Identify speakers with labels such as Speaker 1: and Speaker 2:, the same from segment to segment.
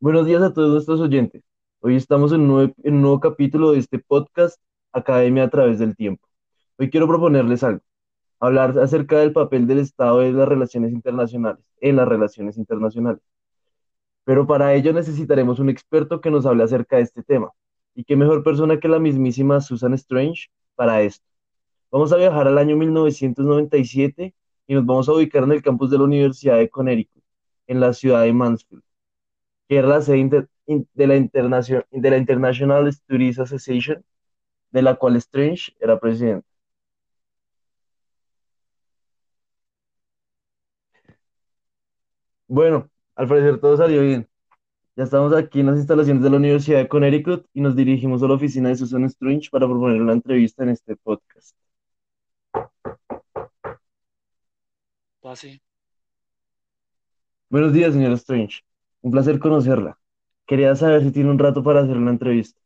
Speaker 1: Buenos días a todos nuestros oyentes. Hoy estamos en un nuevo, capítulo de este podcast Academia a través del tiempo. Hoy quiero proponerles algo, hablar acerca del papel del Estado en las relaciones internacionales, en las relaciones internacionales. Pero para ello necesitaremos un experto que nos hable acerca de este tema. Y qué mejor persona que la mismísima Susan Strange para esto. Vamos a viajar al año 1997 y nos vamos a ubicar en el campus de la Universidad de Connecticut, en la ciudad de Mansfield que era la sede inter- in- de la, Internacio- de la International Studies Association, de la cual Strange era presidente. Bueno, al parecer todo salió bien. Ya estamos aquí en las instalaciones de la Universidad de Connecticut y nos dirigimos a la oficina de Susan Strange para proponer una entrevista en este podcast.
Speaker 2: Pase.
Speaker 1: Buenos días, señora Strange. Un placer conocerla. Quería saber si tiene un rato para hacer una entrevista.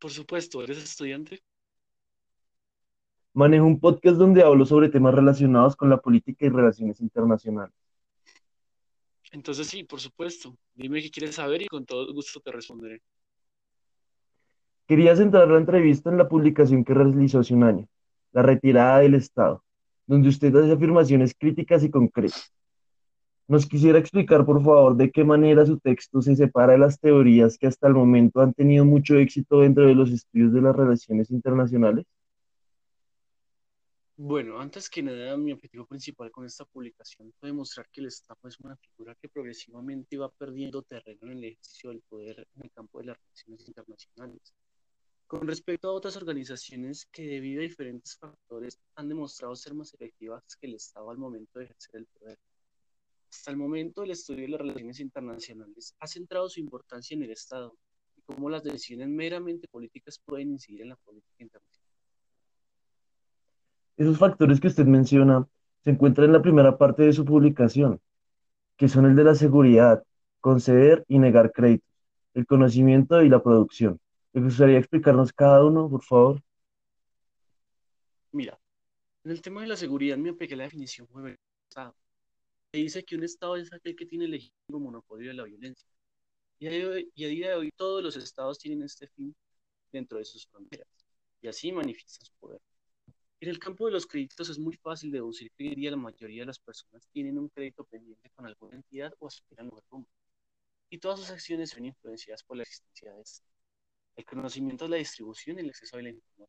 Speaker 2: Por supuesto, ¿eres estudiante?
Speaker 1: Manejo un podcast donde hablo sobre temas relacionados con la política y relaciones internacionales.
Speaker 2: Entonces sí, por supuesto. Dime qué quieres saber y con todo gusto te responderé.
Speaker 1: Quería centrar la entrevista en la publicación que realizó hace un año, La retirada del Estado, donde usted hace afirmaciones críticas y concretas. ¿Nos quisiera explicar, por favor, de qué manera su texto se separa de las teorías que hasta el momento han tenido mucho éxito dentro de los estudios de las relaciones internacionales?
Speaker 2: Bueno, antes que nada, mi objetivo principal con esta publicación fue demostrar que el Estado es una figura que progresivamente va perdiendo terreno en el ejercicio del poder en el campo de las relaciones internacionales. Con respecto a otras organizaciones que debido a diferentes factores han demostrado ser más efectivas que el Estado al momento de ejercer el poder. Hasta el momento, el estudio de las relaciones internacionales ha centrado su importancia en el Estado y cómo las decisiones meramente políticas pueden incidir en la política internacional.
Speaker 1: Esos factores que usted menciona se encuentran en la primera parte de su publicación, que son el de la seguridad, conceder y negar créditos, el conocimiento y la producción. ¿Le gustaría explicarnos cada uno, por favor?
Speaker 2: Mira, en el tema de la seguridad me apegué a la definición del Estado, que dice que un Estado es aquel que tiene legítimo monopolio de la violencia. Y a, hoy, y a día de hoy todos los estados tienen este fin dentro de sus fronteras, y así manifiestan su poder. En el campo de los créditos es muy fácil deducir que hoy día la mayoría de las personas tienen un crédito pendiente con alguna entidad o aspiran a rumbo, y todas sus acciones son influenciadas por la existencia de este. El conocimiento es la distribución y el acceso a la información.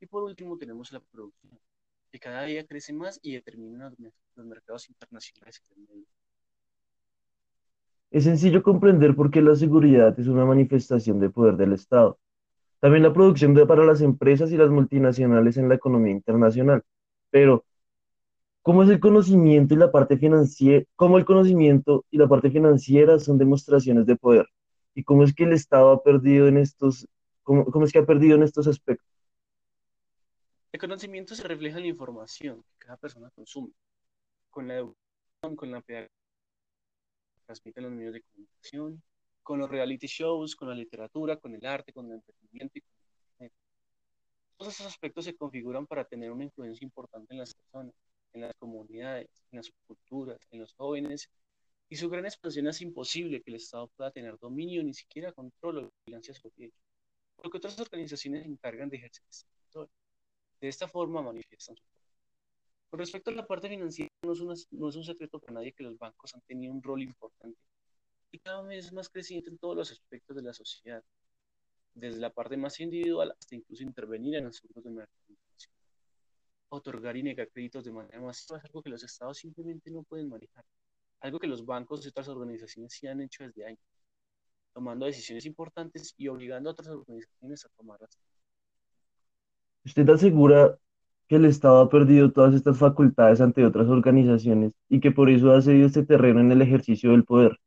Speaker 2: Y por último tenemos la producción, que cada día crece más y determina los, mercados internacionales.
Speaker 1: Es sencillo comprender por qué la seguridad es una manifestación de poder del Estado. También la producción de para las empresas y las multinacionales en la economía internacional. Pero, ¿cómo es el conocimiento y la parte financiera, cómo el conocimiento y la parte financiera son demostraciones de poder? ¿Y cómo es que el Estado ha perdido en estos, cómo es que ha perdido en estos aspectos?
Speaker 2: El conocimiento se refleja en la información que cada persona consume, con la educación, con la pedagogía transmiten los medios de comunicación, con los reality shows, con la literatura, con el arte, con el entretenimiento y con el internet. Todos esos aspectos se configuran para tener una influencia importante en las personas, en las comunidades, en las subculturas, en los jóvenes, y su gran expansión es imposible que el Estado pueda tener dominio, ni siquiera control o vigilancia sobre ello, porque otras organizaciones se encargan de ejercer este control. De esta forma manifiestan su poder. Con respecto a la parte financiera, no es, una, no es un secreto para nadie que los bancos han tenido un rol importante y cada vez más creciente en todos los aspectos de la sociedad, desde la parte más individual hasta incluso intervenir en asuntos de mercado. Otorgar y negar créditos de manera masiva es algo que los estados simplemente no pueden manejar, algo que los bancos y otras organizaciones sí han hecho desde años, tomando decisiones importantes y obligando a otras organizaciones a tomarlas.
Speaker 1: ¿Usted asegura que el Estado ha perdido todas estas facultades ante otras organizaciones y que por eso ha cedido este terreno en el ejercicio del poder?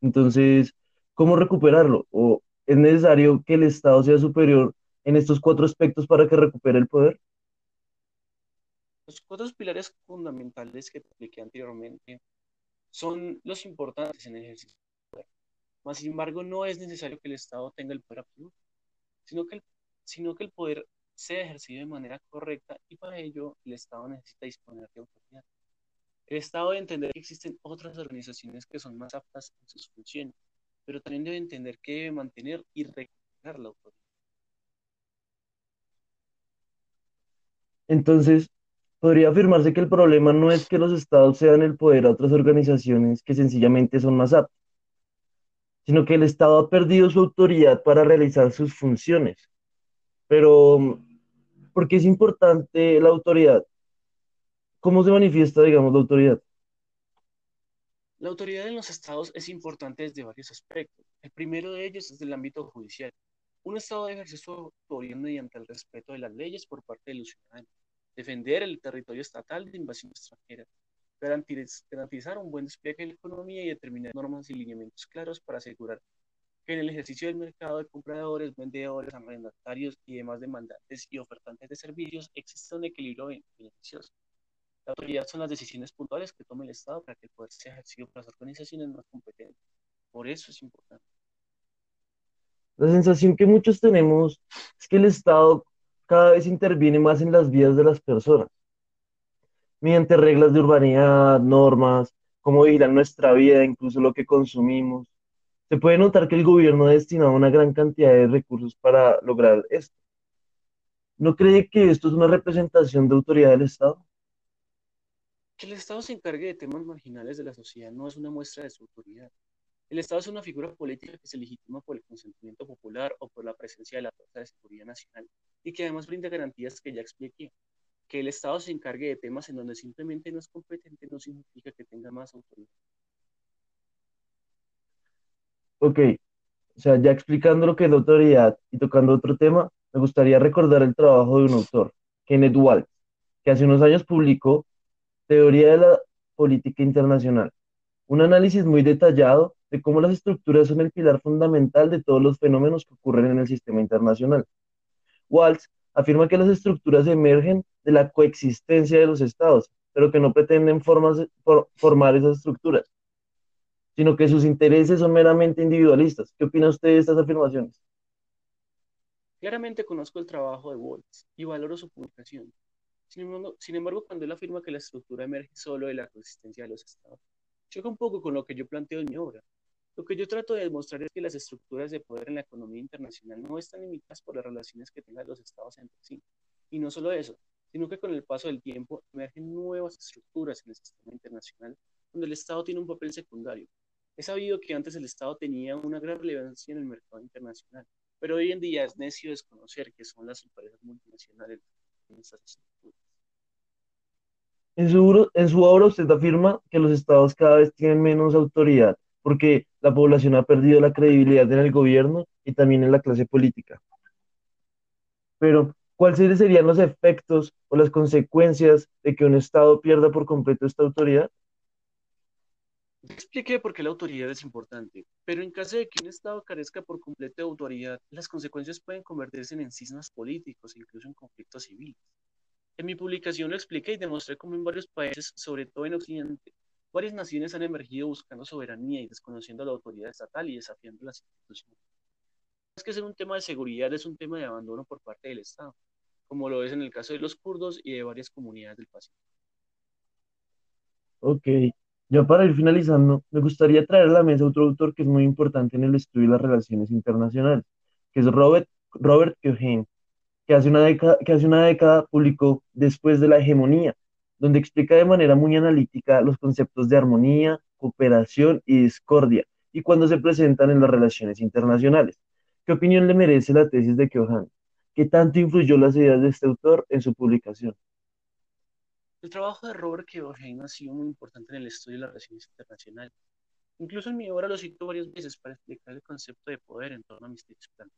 Speaker 1: Entonces, ¿cómo recuperarlo? ¿O es necesario que el Estado sea superior en estos cuatro aspectos para que recupere el poder?
Speaker 2: Los cuatro pilares fundamentales que te expliqué anteriormente son los importantes en el ejercicio del poder. Mas, sin embargo, no es necesario que el Estado tenga el poder absoluto, sino que el, sino que el poder sea ejercido de manera correcta y para ello el Estado necesita disponer de autoridad. El Estado debe entender que existen otras organizaciones que son más aptas en sus funciones, pero también debe entender que debe mantener y recuperar la autoridad.
Speaker 1: Entonces, podría afirmarse que el problema no es que los estados cedan el poder a otras organizaciones que sencillamente son más aptas, sino que el Estado ha perdido su autoridad para realizar sus funciones. Pero, ¿por qué es importante la autoridad? ¿Cómo se manifiesta, digamos, la autoridad?
Speaker 2: La autoridad en los estados es importante desde varios aspectos. El primero de ellos es el ámbito judicial. Un estado debe ejercer su autoridad mediante el respeto de las leyes por parte de los ciudadanos, defender el territorio estatal de invasión extranjera, garantizar un buen despliegue de la economía y determinar normas y lineamientos claros para asegurar en el ejercicio del mercado de compradores, vendedores, arrendatarios y demás demandantes y ofertantes de servicios exista un equilibrio beneficioso. La autoridad son las decisiones puntuales que tome el Estado para que el poder sea ejercido por las organizaciones más competentes. Por eso es importante.
Speaker 1: La sensación que muchos tenemos es que el Estado cada vez interviene más en las vidas de las personas, mediante reglas de urbanidad, normas, cómo vigilar nuestra vida, incluso lo que consumimos. Se puede notar que el gobierno ha destinado una gran cantidad de recursos para lograr esto. ¿No cree que esto es una representación de autoridad del Estado?
Speaker 2: Que el Estado se encargue de temas marginales de la sociedad no es una muestra de su autoridad. El Estado es una figura política que se legitima por el consentimiento popular o por la presencia de la Fuerza de Seguridad Nacional y que además brinda garantías que ya expliqué. Que el Estado se encargue de temas en donde simplemente no es competente no significa que tenga más autoridad.
Speaker 1: Ok, o sea, ya explicando lo que es la autoridad y tocando otro tema, me gustaría recordar el trabajo de un autor, Kenneth Waltz, que hace unos años publicó Teoría de la Política Internacional, un análisis muy detallado de cómo las estructuras son el pilar fundamental de todos los fenómenos que ocurren en el sistema internacional. Waltz afirma que las estructuras emergen de la coexistencia de los estados, pero que no pretenden formar esas estructuras, sino que sus intereses son meramente individualistas. ¿Qué opina usted de estas afirmaciones?
Speaker 2: Claramente conozco el trabajo de Waltz y valoro su publicación. Sin embargo, cuando él afirma que la estructura emerge solo de la coexistencia de los estados, choca un poco con lo que yo planteo en mi obra. Lo que yo trato de demostrar es que las estructuras de poder en la economía internacional no están limitadas por las relaciones que tengan los estados entre sí. Y no solo eso, sino que con el paso del tiempo emergen nuevas estructuras en el sistema internacional donde el Estado tiene un papel secundario. He sabido que antes el Estado tenía una gran relevancia en el mercado internacional, pero hoy en día es necio desconocer que son las empresas multinacionales en estas estructuras.
Speaker 1: En su obra usted afirma que los estados cada vez tienen menos autoridad porque la población ha perdido la credibilidad en el gobierno y también en la clase política. Pero, ¿cuáles serían los efectos o las consecuencias de que un estado pierda por completo esta autoridad?
Speaker 2: Expliqué por qué la autoridad es importante, pero en caso de que un Estado carezca por completo de autoridad, las consecuencias pueden convertirse en cismas políticos e incluso en conflictos civiles. En mi publicación lo expliqué y demostré cómo en varios países, sobre todo en Occidente, varias naciones han emergido buscando soberanía y desconociendo la autoridad estatal y desafiando las instituciones. Es que ser un tema de seguridad, es un tema de abandono por parte del Estado, como lo es en el caso de los kurdos y de varias comunidades del Pacífico.
Speaker 1: Ok, ya para ir finalizando, me gustaría traer a la mesa otro autor que es muy importante en el estudio de las relaciones internacionales, que es Robert, Robert que hace una década, que hace una década publicó Después de la hegemonía, donde explica de manera muy analítica los conceptos de armonía, cooperación y discordia, y cuando se presentan en las relaciones internacionales. ¿Qué opinión le merece la tesis de Keohane? ¿Qué tanto influyó las ideas de este autor en su publicación?
Speaker 2: El trabajo de Robert Keohane ha sido muy importante en el estudio de las relaciones internacionales. Incluso en mi obra lo cito varias veces para explicar el concepto de poder en torno a mis textos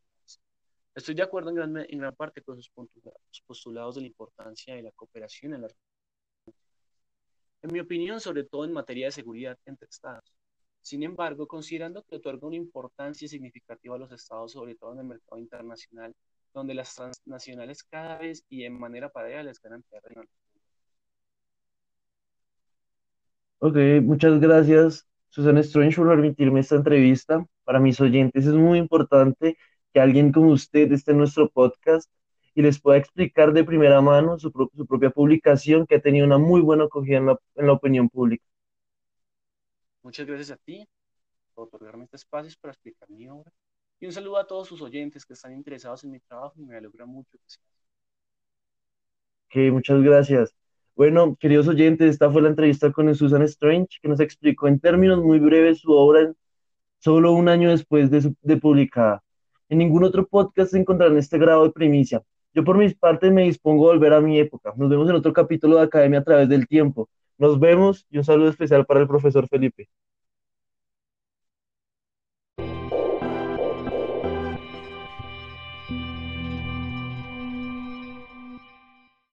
Speaker 2: Estoy de acuerdo en gran, en gran parte con sus postulados de la importancia de la cooperación en la en mi opinión, sobre todo en materia de seguridad entre estados. Sin embargo, considerando que otorga una importancia significativa a los estados, sobre todo en el mercado internacional, donde las transnacionales cada vez y en manera paralela les ganan terreno.
Speaker 1: Ok, muchas gracias, Susana Strange, por permitirme esta entrevista. Para mis oyentes es muy importante que alguien como usted esté en nuestro podcast y les pueda explicar de primera mano su, pro- su propia publicación que ha tenido una muy buena acogida en la, en la opinión pública.
Speaker 2: Muchas gracias a ti por otorgarme este espacio para explicar mi obra. Y un saludo a todos sus oyentes que están interesados en mi trabajo y me alegra mucho que.
Speaker 1: Ok, muchas gracias. Bueno, queridos oyentes, esta fue la entrevista con Susan Strange, que nos explicó en términos muy breves su obra solo un año después de, su- publicada. En ningún otro podcast encontrarán este grado de primicia. Yo por mis partes me dispongo a volver a mi época. Nos vemos en otro capítulo de Academia a través del tiempo. Nos vemos y un saludo especial para el profesor Felipe.